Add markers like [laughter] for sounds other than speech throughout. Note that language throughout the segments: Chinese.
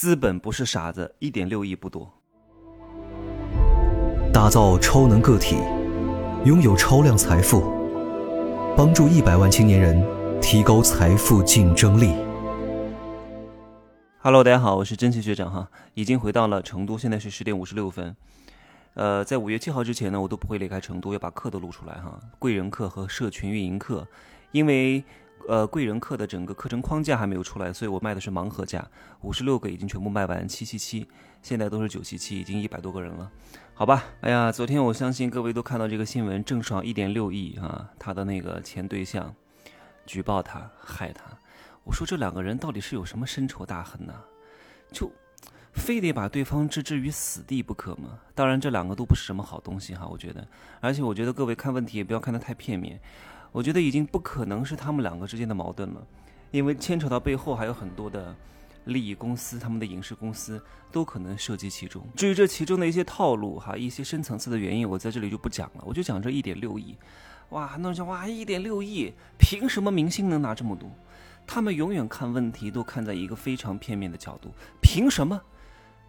资本不是傻子，一点六亿不多。打造超能个体，拥有超量财富，帮助一百万青年人提高财富竞争力。Hello，大家好，我是真奇学长哈，已经回到了成都，现在是十点五十六分。呃，在五月七号之前呢，我都不会离开成都，要把课都录出来哈。贵人课和社群运营课，因为。呃，贵人课的整个课程框架还没有出来，所以我卖的是盲盒价，五十六个已经全部卖完，七七七，现在都是九七七，已经一百多个人了，好吧。哎呀，昨天我相信各位都看到这个新闻，郑爽一点六亿啊，他的那个前对象举报他，害他。我说这两个人到底是有什么深仇大恨呢？就非得把对方置之于死地不可吗？当然，这两个都不是什么好东西哈，我觉得。而且我觉得各位看问题也不要看得太片面。我觉得已经不可能是他们两个之间的矛盾了，因为牵扯到背后还有很多的利益公司，他们的影视公司都可能涉及其中。至于这其中的一些套路哈，一些深层次的原因，我在这里就不讲了，我就讲这一点六亿。哇，很多人讲哇，一点六亿，凭什么明星能拿这么多？他们永远看问题都看在一个非常片面的角度，凭什么？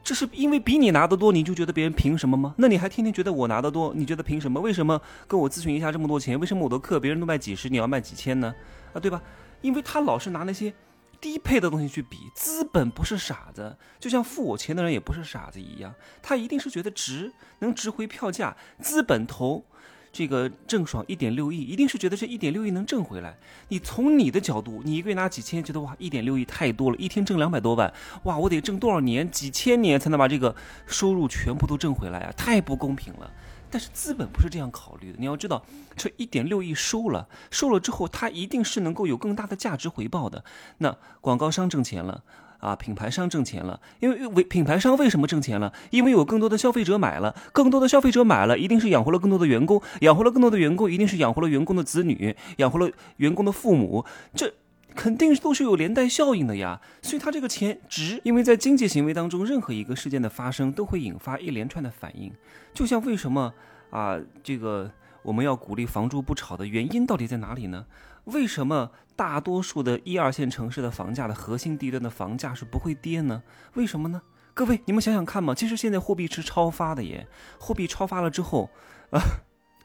这是因为比你拿得多，你就觉得别人凭什么吗？那你还天天觉得我拿得多，你觉得凭什么？为什么跟我咨询一下这么多钱？为什么我的课别人都卖几十，你要卖几千呢？啊，对吧？因为他老是拿那些低配的东西去比。资本不是傻子，就像付我钱的人也不是傻子一样，他一定是觉得值，能值回票价。资本投。这个郑爽一点六亿，一定是觉得这一点六亿能挣回来。你从你的角度，你一个月拿几千，觉得哇，一点六亿太多了，一天挣两百多万，哇，我得挣多少年，几千年才能把这个收入全部都挣回来啊？太不公平了。但是资本不是这样考虑的，你要知道，这一点六亿收了，收了之后，它一定是能够有更大的价值回报的。那广告商挣钱了。啊，品牌商挣钱了，因为为品牌商为什么挣钱了？因为有更多的消费者买了，更多的消费者买了，一定是养活了更多的员工，养活了更多的员工，一定是养活了员工的子女，养活了员工的父母，这肯定都是有连带效应的呀。所以他这个钱值，因为在经济行为当中，任何一个事件的发生都会引发一连串的反应，就像为什么啊，这个我们要鼓励房住不炒的原因到底在哪里呢？为什么大多数的一二线城市的房价的核心地段的房价是不会跌呢？为什么呢？各位，你们想想看嘛，其实现在货币是超发的耶，货币超发了之后，啊。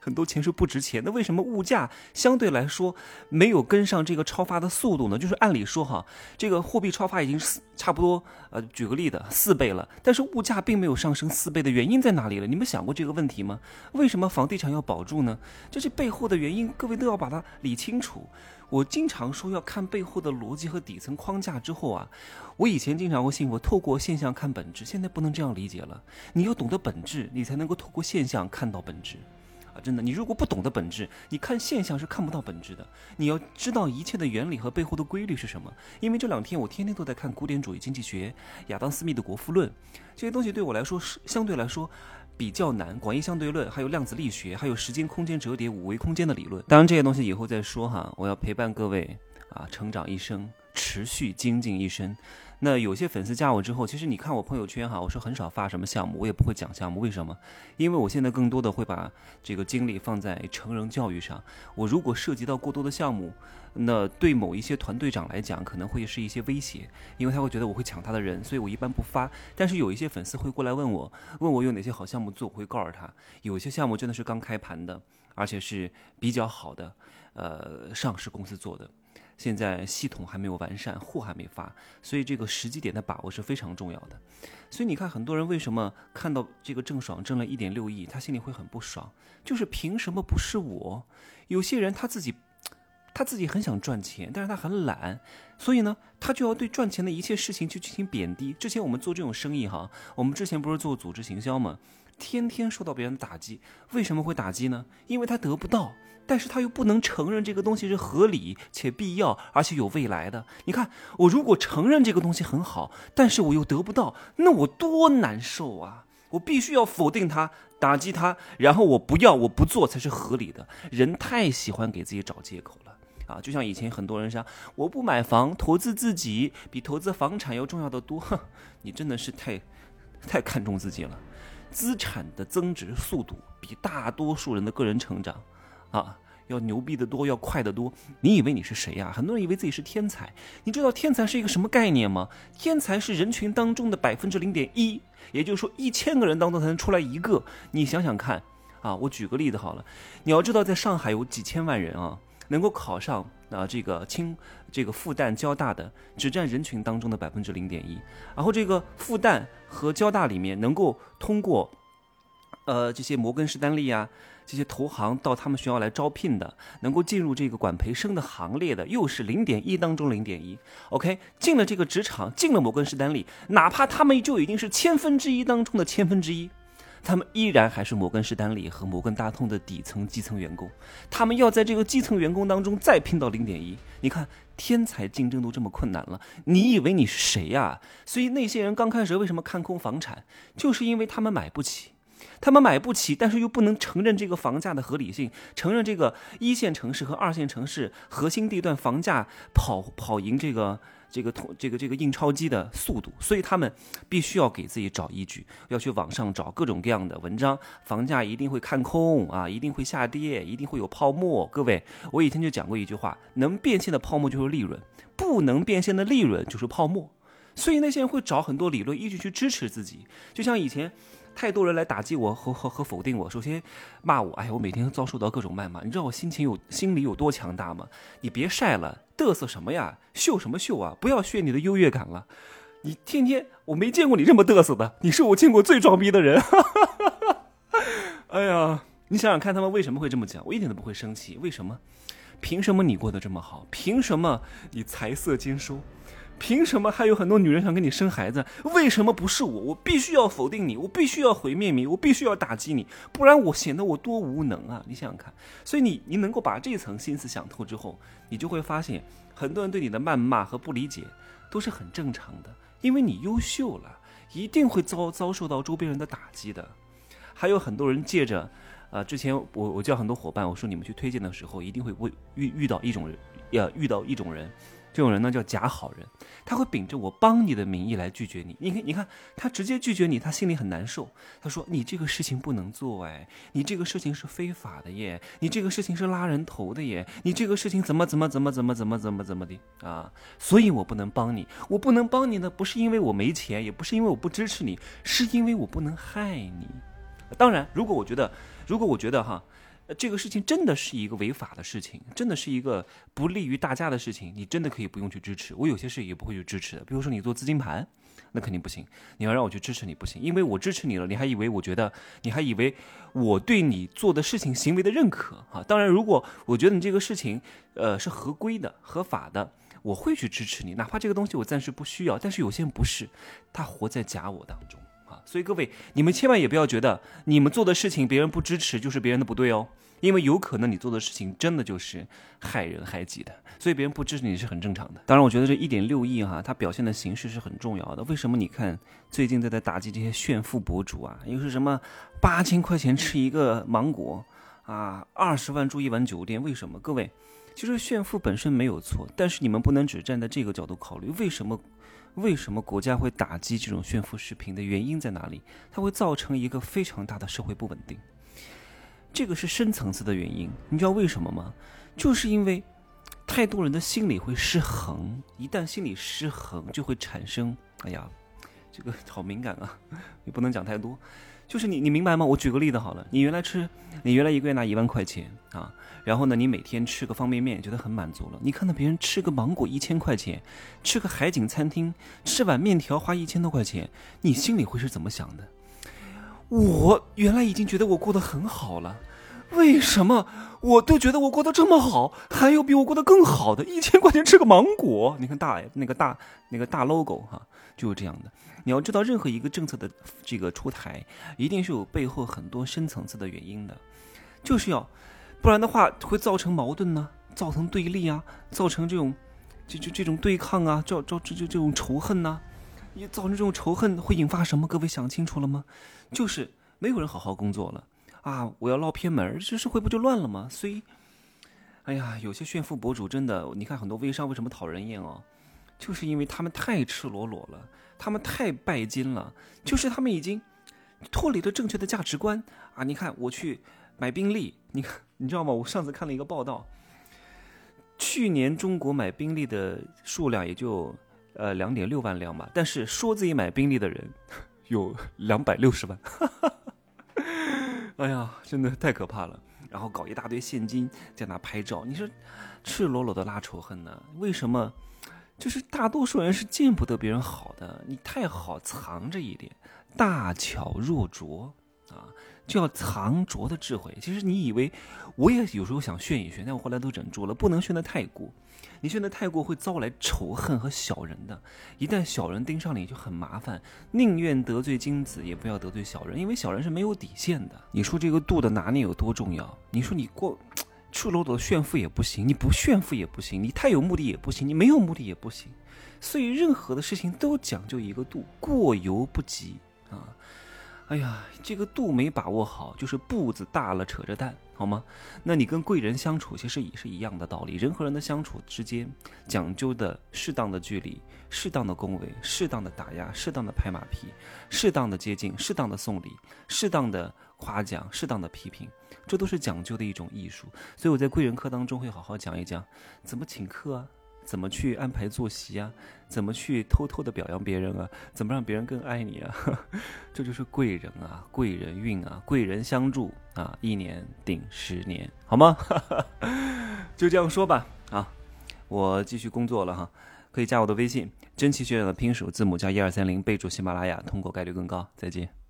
很多钱是不值钱，那为什么物价相对来说没有跟上这个超发的速度呢？就是按理说哈，这个货币超发已经是差不多，呃，举个例子，四倍了，但是物价并没有上升四倍的原因在哪里了？你们想过这个问题吗？为什么房地产要保住呢？这是背后的原因，各位都要把它理清楚。我经常说要看背后的逻辑和底层框架之后啊，我以前经常会信我透过现象看本质，现在不能这样理解了。你要懂得本质，你才能够透过现象看到本质。真的，你如果不懂得本质，你看现象是看不到本质的。你要知道一切的原理和背后的规律是什么。因为这两天我天天都在看古典主义经济学、亚当·斯密的《国富论》，这些东西对我来说是相对来说比较难。广义相对论，还有量子力学，还有时间空间折叠、五维空间的理论。当然这些东西以后再说哈。我要陪伴各位啊，成长一生，持续精进一生。那有些粉丝加我之后，其实你看我朋友圈哈，我是很少发什么项目，我也不会讲项目。为什么？因为我现在更多的会把这个精力放在成人教育上。我如果涉及到过多的项目，那对某一些团队长来讲，可能会是一些威胁，因为他会觉得我会抢他的人，所以我一般不发。但是有一些粉丝会过来问我，问我有哪些好项目做，我会告诉他，有些项目真的是刚开盘的，而且是比较好的，呃，上市公司做的。现在系统还没有完善，货还没发，所以这个时机点的把握是非常重要的。所以你看，很多人为什么看到这个郑爽挣了一点六亿，他心里会很不爽，就是凭什么不是我？有些人他自己，他自己很想赚钱，但是他很懒，所以呢，他就要对赚钱的一切事情去进行贬低。之前我们做这种生意哈，我们之前不是做组织行销吗？天天受到别人的打击，为什么会打击呢？因为他得不到。但是他又不能承认这个东西是合理且必要，而且有未来的。你看，我如果承认这个东西很好，但是我又得不到，那我多难受啊！我必须要否定它，打击它，然后我不要，我不做才是合理的。人太喜欢给自己找借口了啊！就像以前很多人说，我不买房，投资自己比投资房产要重要的多。你真的是太，太看重自己了。资产的增值速度比大多数人的个人成长。啊，要牛逼的多，要快得多。你以为你是谁呀？很多人以为自己是天才。你知道天才是一个什么概念吗？天才是人群当中的百分之零点一，也就是说一千个人当中才能出来一个。你想想看啊，我举个例子好了，你要知道在上海有几千万人啊。能够考上啊，这个清这个复旦交大的只占人群当中的百分之零点一，然后这个复旦和交大里面能够通过，呃这些摩根士丹利啊这些投行到他们学校来招聘的，能够进入这个管培生的行列的又是零点一当中零点一。OK，进了这个职场，进了摩根士丹利，哪怕他们就已经是千分之一当中的千分之一。他们依然还是摩根士丹利和摩根大通的底层基层员工，他们要在这个基层员工当中再拼到零点一。你看，天才竞争都这么困难了，你以为你是谁呀？所以那些人刚开始为什么看空房产，就是因为他们买不起，他们买不起，但是又不能承认这个房价的合理性，承认这个一线城市和二线城市核心地段房价跑跑赢这个。这个通这个这个印钞机的速度，所以他们必须要给自己找依据，要去网上找各种各样的文章，房价一定会看空啊，一定会下跌，一定会有泡沫。各位，我以前就讲过一句话：能变现的泡沫就是利润，不能变现的利润就是泡沫。所以那些人会找很多理论依据去支持自己，就像以前。太多人来打击我和和和否定我，首先骂我，哎呀，我每天遭受到各种谩骂，你知道我心情有心里有多强大吗？你别晒了，嘚瑟什么呀，秀什么秀啊？不要炫你的优越感了，你天天我没见过你这么嘚瑟的，你是我见过最装逼的人。[laughs] 哎呀，你想想看，他们为什么会这么讲？我一点都不会生气，为什么？凭什么你过得这么好？凭什么你财色兼收？凭什么还有很多女人想跟你生孩子？为什么不是我？我必须要否定你，我必须要毁灭你，我必须要打击你，不然我显得我多无能啊！你想想看，所以你你能够把这层心思想透之后，你就会发现，很多人对你的谩骂和不理解都是很正常的，因为你优秀了，一定会遭遭受到周边人的打击的。还有很多人借着，呃，之前我我叫很多伙伴，我说你们去推荐的时候，一定会会遇遇到一种人，要遇到一种人。这种人呢叫假好人，他会秉着我帮你的名义来拒绝你。你看，你看，他直接拒绝你，他心里很难受。他说：“你这个事情不能做，哎，你这个事情是非法的耶，你这个事情是拉人头的耶，你这个事情怎么怎么怎么怎么怎么怎么怎么的啊？所以我不能帮你，我不能帮你呢，不是因为我没钱，也不是因为我不支持你，是因为我不能害你。当然，如果我觉得，如果我觉得哈。”这个事情真的是一个违法的事情，真的是一个不利于大家的事情，你真的可以不用去支持。我有些事也不会去支持的，比如说你做资金盘，那肯定不行。你要让我去支持你不行，因为我支持你了，你还以为我觉得，你还以为我对你做的事情行为的认可啊？当然，如果我觉得你这个事情，呃，是合规的、合法的，我会去支持你，哪怕这个东西我暂时不需要。但是有些人不是，他活在假我当中。所以各位，你们千万也不要觉得你们做的事情别人不支持就是别人的不对哦，因为有可能你做的事情真的就是害人害己的，所以别人不支持你是很正常的。当然，我觉得这一点六亿哈，它表现的形式是很重要的。为什么？你看最近在在打击这些炫富博主啊，又是什么八千块钱吃一个芒果啊，二十万住一晚酒店？为什么？各位，其实炫富本身没有错，但是你们不能只站在这个角度考虑，为什么？为什么国家会打击这种炫富视频的原因在哪里？它会造成一个非常大的社会不稳定，这个是深层次的原因。你知道为什么吗？就是因为太多人的心理会失衡，一旦心理失衡，就会产生……哎呀，这个好敏感啊，也不能讲太多。就是你，你明白吗？我举个例子好了，你原来吃，你原来一个月拿一万块钱啊，然后呢，你每天吃个方便面，觉得很满足了。你看到别人吃个芒果一千块钱，吃个海景餐厅，吃碗面条花一千多块钱，你心里会是怎么想的？我原来已经觉得我过得很好了，为什么我都觉得我过得这么好，还有比我过得更好的？一千块钱吃个芒果，你看大那个大那个大 logo 哈，就是这样的。你要知道，任何一个政策的这个出台，一定是有背后很多深层次的原因的，就是要，不然的话会造成矛盾呢，造成对立啊，造成这种，这这这种对抗啊，造造这这这种仇恨呐，你造成这种仇恨会引发什么？各位想清楚了吗？就是没有人好好工作了啊！我要捞偏门，这社会不就乱了吗？所以，哎呀，有些炫富博主真的，你看很多微商为什么讨人厌哦？就是因为他们太赤裸裸了。他们太拜金了，就是他们已经脱离了正确的价值观啊！你看，我去买宾利，你看，你知道吗？我上次看了一个报道，去年中国买宾利的数量也就呃两点六万辆吧，但是说自己买宾利的人 [laughs] 有两百六十万，哎呀，真的太可怕了。然后搞一大堆现金在那拍照，你说赤裸裸的拉仇恨呢？为什么？就是大多数人是见不得别人好的，你太好藏着一点，大巧若拙啊，就要藏拙的智慧。其实你以为我也有时候想炫一炫，但我后来都忍住了，不能炫得太过。你炫得太过会招来仇恨和小人的，一旦小人盯上你就很麻烦。宁愿得罪君子，也不要得罪小人，因为小人是没有底线的。你说这个度的拿捏有多重要？你说你过。赤裸裸的炫富也不行，你不炫富也不行，你太有目的也不行，你没有目的也不行，所以任何的事情都讲究一个度，过犹不及啊！哎呀，这个度没把握好，就是步子大了扯着蛋，好吗？那你跟贵人相处，其实也是一样的道理。人和人的相处之间，讲究的适当的距离，适当的恭维，适当的打压，适当的拍马屁，适当的接近，适当的送礼，适当的夸奖，适当的批评。这都是讲究的一种艺术，所以我在贵人课当中会好好讲一讲，怎么请客啊，怎么去安排坐席啊，怎么去偷偷的表扬别人啊，怎么让别人更爱你啊，[laughs] 这就是贵人啊，贵人运啊，贵人相助啊，一年顶十年，好吗？[laughs] 就这样说吧，啊，我继续工作了哈，可以加我的微信，真奇学长的拼手字母加一二三零，备注喜马拉雅，通过概率更高，再见。